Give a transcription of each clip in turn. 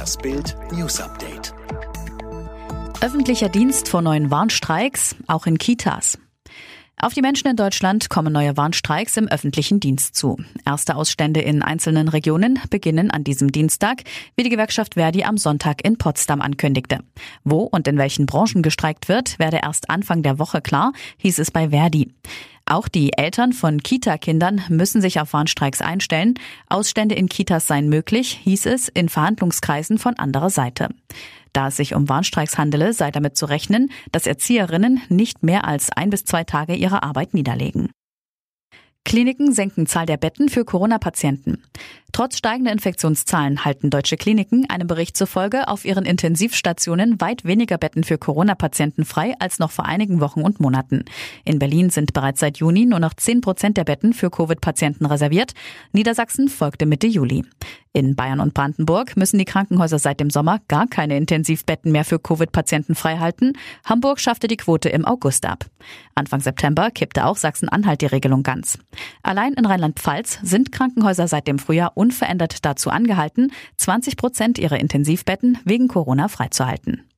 Das Bild News Update. Öffentlicher Dienst vor neuen Warnstreiks, auch in Kitas. Auf die Menschen in Deutschland kommen neue Warnstreiks im öffentlichen Dienst zu. Erste Ausstände in einzelnen Regionen beginnen an diesem Dienstag, wie die Gewerkschaft Verdi am Sonntag in Potsdam ankündigte. Wo und in welchen Branchen gestreikt wird, werde erst Anfang der Woche klar, hieß es bei Verdi. Auch die Eltern von Kita-Kindern müssen sich auf Warnstreiks einstellen. Ausstände in Kitas seien möglich, hieß es in Verhandlungskreisen von anderer Seite. Da es sich um Warnstreiks handele, sei damit zu rechnen, dass Erzieherinnen nicht mehr als ein bis zwei Tage ihre Arbeit niederlegen. Kliniken senken Zahl der Betten für Corona-Patienten. Trotz steigender Infektionszahlen halten deutsche Kliniken einem Bericht zufolge auf ihren Intensivstationen weit weniger Betten für Corona-Patienten frei als noch vor einigen Wochen und Monaten. In Berlin sind bereits seit Juni nur noch 10 Prozent der Betten für Covid-Patienten reserviert. Niedersachsen folgte Mitte Juli. In Bayern und Brandenburg müssen die Krankenhäuser seit dem Sommer gar keine Intensivbetten mehr für Covid-Patienten freihalten. Hamburg schaffte die Quote im August ab. Anfang September kippte auch Sachsen-Anhalt die Regelung ganz. Allein in Rheinland-Pfalz sind Krankenhäuser seit dem Frühjahr unverändert dazu angehalten, 20 Prozent ihrer Intensivbetten wegen Corona freizuhalten.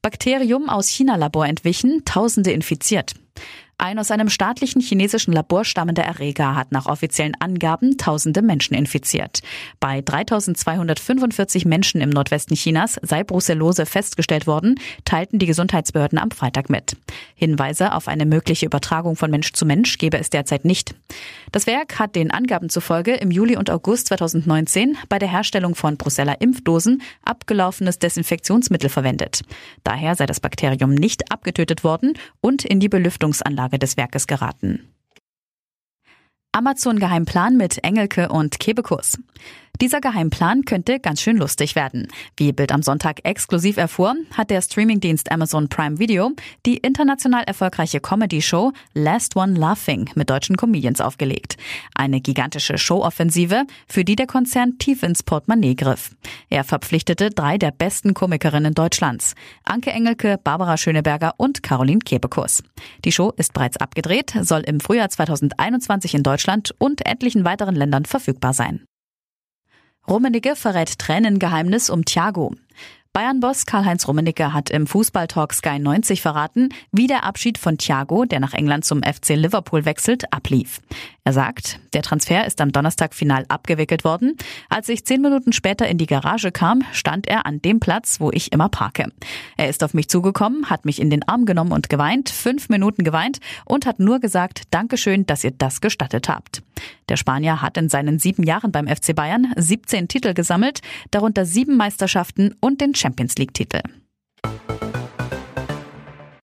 Bakterium aus China-Labor entwichen, Tausende infiziert. Ein aus einem staatlichen chinesischen Labor stammender Erreger hat nach offiziellen Angaben tausende Menschen infiziert. Bei 3245 Menschen im Nordwesten Chinas sei Brucellose festgestellt worden, teilten die Gesundheitsbehörden am Freitag mit. Hinweise auf eine mögliche Übertragung von Mensch zu Mensch gebe es derzeit nicht. Das Werk hat den Angaben zufolge im Juli und August 2019 bei der Herstellung von Bruceller Impfdosen abgelaufenes Desinfektionsmittel verwendet. Daher sei das Bakterium nicht abgetötet worden und in die Belüftungsanlage Auflage des Werkes geraten. Amazon-Geheimplan mit Engelke und Kebekus. Dieser Geheimplan könnte ganz schön lustig werden. Wie Bild am Sonntag exklusiv erfuhr, hat der Streamingdienst Amazon Prime Video die international erfolgreiche Comedy-Show Last One Laughing mit deutschen Comedians aufgelegt. Eine gigantische Showoffensive, für die der Konzern tief ins Portemonnaie griff. Er verpflichtete drei der besten Komikerinnen Deutschlands. Anke Engelke, Barbara Schöneberger und Caroline Kebekus. Die Show ist bereits abgedreht, soll im Frühjahr 2021 in Deutschland und etlichen weiteren Ländern verfügbar sein. Rummenigge verrät Tränengeheimnis um Thiago. Bayern-Boss Karl-Heinz Rummenigge hat im Fußballtalk Sky 90 verraten, wie der Abschied von Thiago, der nach England zum FC Liverpool wechselt, ablief. Er sagt, der Transfer ist am Donnerstag final abgewickelt worden. Als ich zehn Minuten später in die Garage kam, stand er an dem Platz, wo ich immer parke. Er ist auf mich zugekommen, hat mich in den Arm genommen und geweint, fünf Minuten geweint und hat nur gesagt, Dankeschön, dass ihr das gestattet habt. Der Spanier hat in seinen sieben Jahren beim FC Bayern 17 Titel gesammelt, darunter sieben Meisterschaften und den Champions League-Titel.